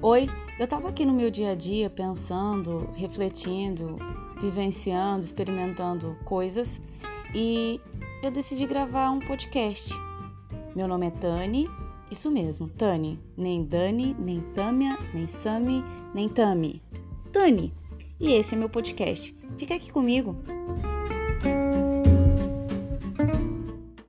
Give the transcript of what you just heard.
Oi, eu estava aqui no meu dia a dia pensando, refletindo, vivenciando, experimentando coisas e eu decidi gravar um podcast. Meu nome é Tani, isso mesmo, Tani, nem Dani, nem Tâmia, nem Sami, nem Tami. Tani, e esse é meu podcast. Fica aqui comigo.